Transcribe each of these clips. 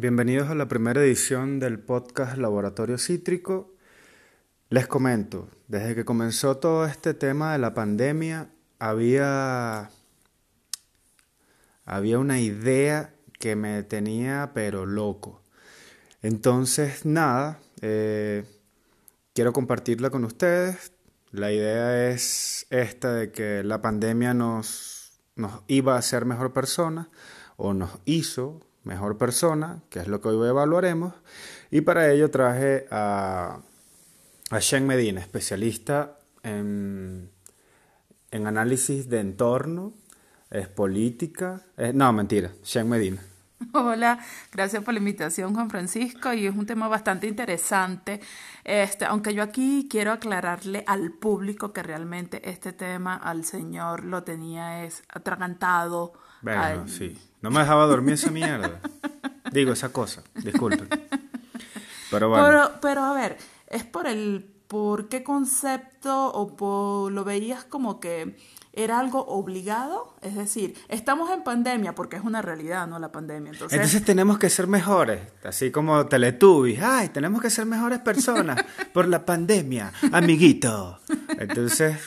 Bienvenidos a la primera edición del podcast Laboratorio Cítrico. Les comento, desde que comenzó todo este tema de la pandemia, había, había una idea que me tenía pero loco. Entonces, nada, eh, quiero compartirla con ustedes. La idea es esta de que la pandemia nos, nos iba a hacer mejor persona o nos hizo mejor persona, que es lo que hoy evaluaremos. Y para ello traje a, a Shen Medina, especialista en, en análisis de entorno, es política. no, mentira, Shen Medina. Hola, gracias por la invitación, Juan Francisco, y es un tema bastante interesante. Este, aunque yo aquí quiero aclararle al público que realmente este tema al señor lo tenía es atragantado. Bueno, sí. No me dejaba dormir esa mierda. Digo esa cosa, disculpen. Pero bueno. Pero, pero a ver, es por el por qué concepto o por, lo veías como que era algo obligado, es decir, estamos en pandemia porque es una realidad, ¿no? La pandemia. Entonces, Entonces tenemos que ser mejores, así como Teletubbies, ay, tenemos que ser mejores personas por la pandemia, amiguito. Entonces,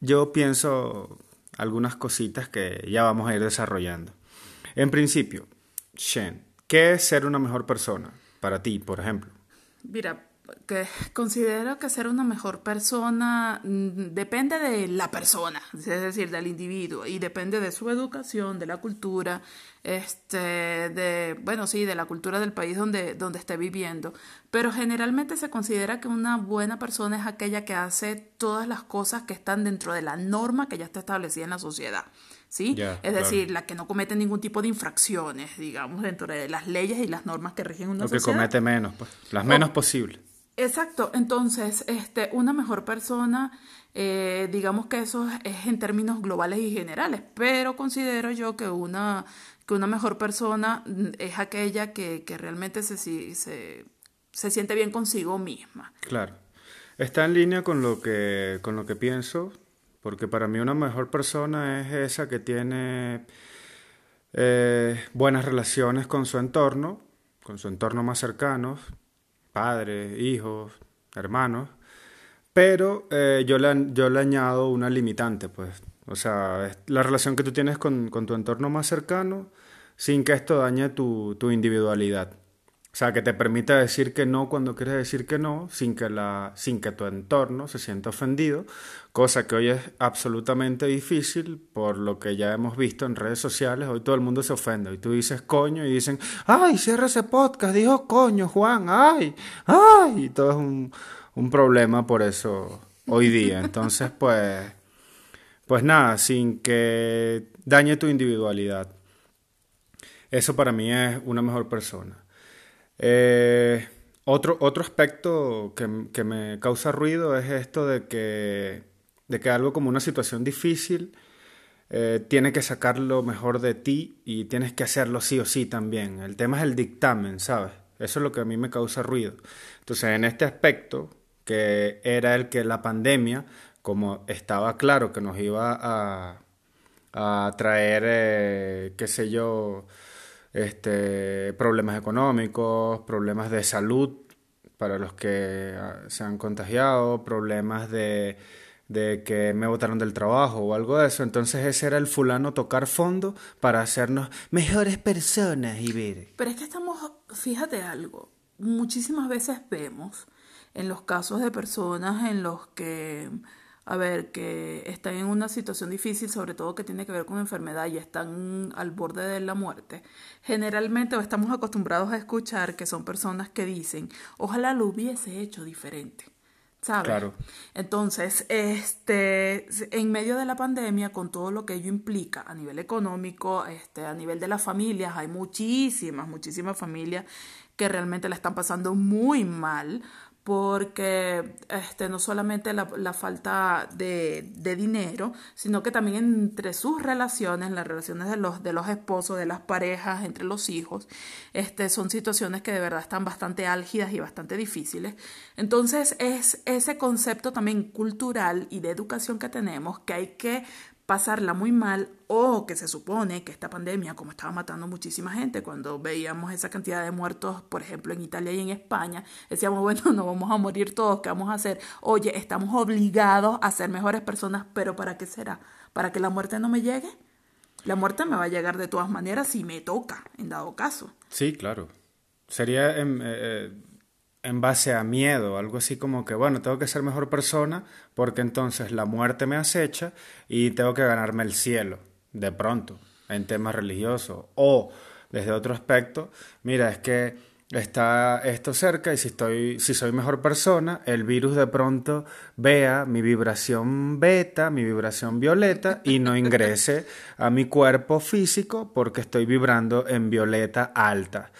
yo pienso algunas cositas que ya vamos a ir desarrollando. En principio, Shen, ¿qué es ser una mejor persona para ti, por ejemplo? Mira, que considero que ser una mejor persona mm, depende de la persona, es decir, del individuo, y depende de su educación, de la cultura, este, de, bueno, sí, de la cultura del país donde, donde esté viviendo. Pero generalmente se considera que una buena persona es aquella que hace todas las cosas que están dentro de la norma que ya está establecida en la sociedad. ¿Sí? es decir, la que no comete ningún tipo de infracciones, digamos, dentro de las leyes y las normas que rigen una sociedad. O que comete menos, pues, las menos posibles. Exacto, entonces, este, una mejor persona, eh, digamos que eso es en términos globales y generales, pero considero yo que una, que una mejor persona mm, es aquella que, que realmente se, se, se siente bien consigo misma. Claro, está en línea con lo que, con lo que pienso, porque para mí una mejor persona es esa que tiene eh, buenas relaciones con su entorno, con su entorno más cercano, padres, hijos, hermanos, pero eh, yo, le, yo le añado una limitante, pues, o sea, la relación que tú tienes con, con tu entorno más cercano sin que esto dañe tu, tu individualidad. O sea, que te permita decir que no cuando quieres decir que no, sin que, la, sin que tu entorno se sienta ofendido, cosa que hoy es absolutamente difícil por lo que ya hemos visto en redes sociales. Hoy todo el mundo se ofende. Y tú dices coño y dicen, ay, cierra ese podcast, dijo coño, Juan, ay, ay. Y todo es un, un problema por eso hoy día. Entonces, pues, pues nada, sin que dañe tu individualidad. Eso para mí es una mejor persona. Eh, otro, otro aspecto que, que, me causa ruido es esto de que, de que algo como una situación difícil eh, tiene que sacar lo mejor de ti y tienes que hacerlo sí o sí también. El tema es el dictamen, ¿sabes? Eso es lo que a mí me causa ruido. Entonces, en este aspecto, que era el que la pandemia, como estaba claro que nos iba a, a traer, eh, qué sé yo, este, problemas económicos, problemas de salud para los que ah, se han contagiado, problemas de, de que me botaron del trabajo o algo de eso. Entonces ese era el fulano tocar fondo para hacernos mejores personas y ver. Pero es que estamos, fíjate algo, muchísimas veces vemos en los casos de personas en los que a ver, que están en una situación difícil, sobre todo que tiene que ver con enfermedad y están al borde de la muerte, generalmente estamos acostumbrados a escuchar que son personas que dicen, ojalá lo hubiese hecho diferente. ¿Sabes? Claro. Entonces, este, en medio de la pandemia, con todo lo que ello implica a nivel económico, este, a nivel de las familias, hay muchísimas, muchísimas familias que realmente la están pasando muy mal porque este, no solamente la, la falta de, de, dinero, sino que también entre sus relaciones, las relaciones de los, de los esposos, de las parejas, entre los hijos, este, son situaciones que de verdad están bastante álgidas y bastante difíciles. Entonces es ese concepto también cultural y de educación que tenemos que hay que pasarla muy mal o que se supone que esta pandemia, como estaba matando muchísima gente, cuando veíamos esa cantidad de muertos, por ejemplo, en Italia y en España, decíamos, bueno, no vamos a morir todos, ¿qué vamos a hacer? Oye, estamos obligados a ser mejores personas, pero ¿para qué será? ¿Para que la muerte no me llegue? La muerte me va a llegar de todas maneras si me toca, en dado caso. Sí, claro. Sería... en... eh, eh en base a miedo, algo así como que, bueno, tengo que ser mejor persona porque entonces la muerte me acecha y tengo que ganarme el cielo, de pronto, en temas religiosos. O, desde otro aspecto, mira, es que está esto cerca y si estoy si soy mejor persona el virus de pronto vea mi vibración beta mi vibración violeta y no ingrese a mi cuerpo físico porque estoy vibrando en violeta alta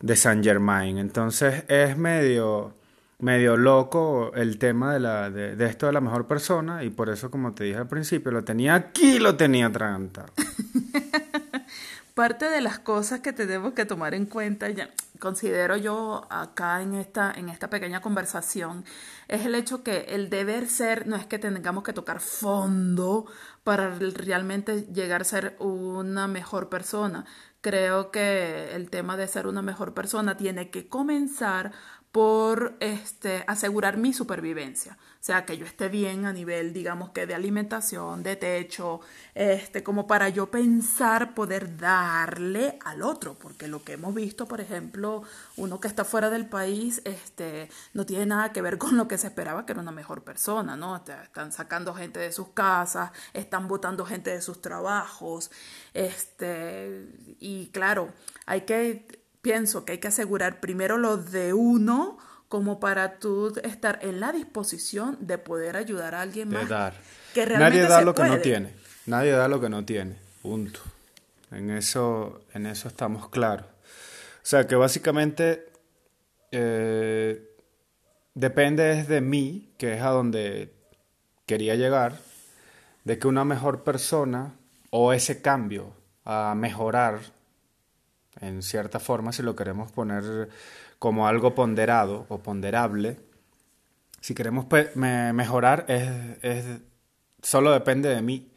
de Saint Germain. Entonces es medio, medio loco el tema de, la, de, de, esto de la mejor persona y por eso, como te dije al principio, lo tenía aquí, lo tenía atragantado. Parte de las cosas que tenemos que tomar en cuenta, ya, considero yo acá en esta, en esta pequeña conversación, es el hecho que el deber ser no es que tengamos que tocar fondo para realmente llegar a ser una mejor persona, creo que el tema de ser una mejor persona tiene que comenzar por este, asegurar mi supervivencia. O sea, que yo esté bien a nivel, digamos que de alimentación, de techo, este, como para yo pensar poder darle al otro. Porque lo que hemos visto, por ejemplo, uno que está fuera del país, este, no tiene nada que ver con lo que se esperaba que era una mejor persona, ¿no? Están sacando gente de sus casas, están botando gente de sus trabajos, este, y claro, hay que pienso que hay que asegurar primero lo de uno como para tú estar en la disposición de poder ayudar a alguien de más. Dar. Que realmente Nadie da se lo que no tiene. Nadie da lo que no tiene. Punto. En eso, en eso estamos claros. O sea que básicamente eh, depende de mí, que es a donde quería llegar, de que una mejor persona o ese cambio a mejorar en cierta forma, si lo queremos poner como algo ponderado o ponderable, si queremos me mejorar, es, es, solo depende de mí.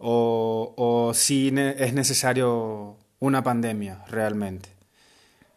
O, o si ne es necesario una pandemia realmente.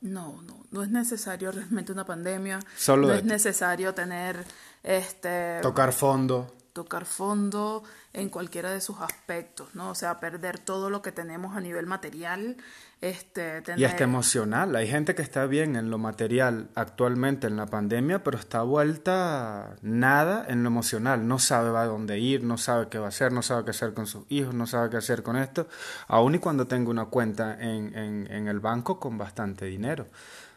No, no, no es necesario realmente una pandemia. Solo no es necesario tener este tocar fondo. Tocar fondo en cualquiera de sus aspectos, ¿no? O sea, perder todo lo que tenemos a nivel material, este, tener... Y hasta emocional. Hay gente que está bien en lo material actualmente en la pandemia, pero está vuelta nada en lo emocional. No sabe a dónde ir, no sabe qué va a hacer, no sabe qué hacer con sus hijos, no sabe qué hacer con esto. Aún y cuando tenga una cuenta en, en, en el banco con bastante dinero.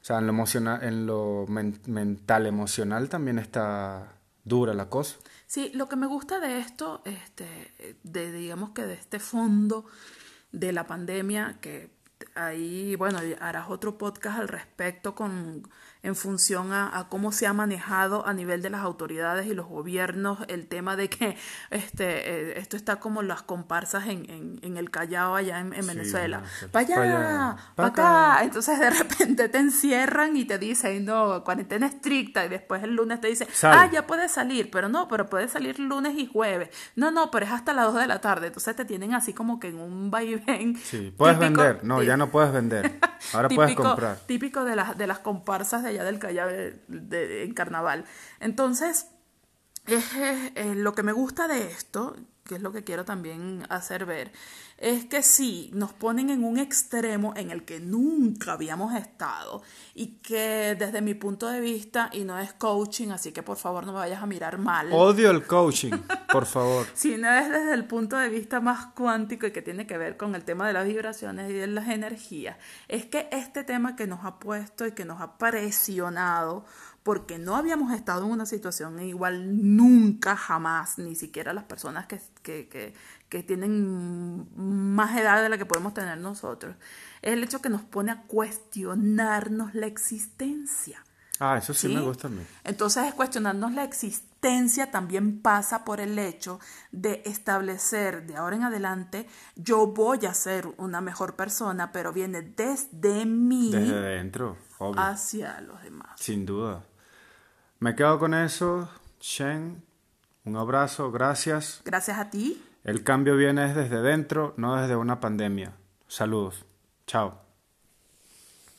O sea, en lo, emocional, en lo men mental, emocional también está dura la cosa. Sí, lo que me gusta de esto, este, de digamos que de este fondo de la pandemia, que ahí, bueno, harás otro podcast al respecto con en función a, a, cómo se ha manejado a nivel de las autoridades y los gobiernos el tema de que este eh, esto está como las comparsas en, en, en el Callao allá en, en Venezuela. Para allá, para pa acá. Entonces de repente te encierran y te dicen, no, cuarentena estricta y después el lunes te dicen, Sal. ah, ya puedes salir, pero no, pero puedes salir lunes y jueves. No, no, pero es hasta las 2 de la tarde. Entonces te tienen así como que en un vaivén. Sí, puedes típico, vender. No, ya no puedes vender. Ahora típico, puedes comprar. Típico de las, de las comparsas de allá del Callao en carnaval. Entonces, es, es, lo que me gusta de esto, que es lo que quiero también hacer ver, es que sí, nos ponen en un extremo en el que nunca habíamos estado y que desde mi punto de vista, y no es coaching, así que por favor no me vayas a mirar mal. Odio el coaching, por favor. Sino es desde el punto de vista más cuántico y que tiene que ver con el tema de las vibraciones y de las energías. Es que este tema que nos ha puesto y que nos ha presionado porque no habíamos estado en una situación igual nunca, jamás, ni siquiera las personas que, que, que, que, tienen más edad de la que podemos tener nosotros, es el hecho que nos pone a cuestionarnos la existencia. Ah, eso sí, ¿sí? me gusta a mí. Entonces, cuestionarnos la existencia también pasa por el hecho de establecer de ahora en adelante, yo voy a ser una mejor persona, pero viene desde mí. Desde dentro, obvio. Hacia los demás. Sin duda. Me quedo con eso. Shen, un abrazo, gracias. Gracias a ti. El cambio viene desde dentro, no desde una pandemia. Saludos. Chao.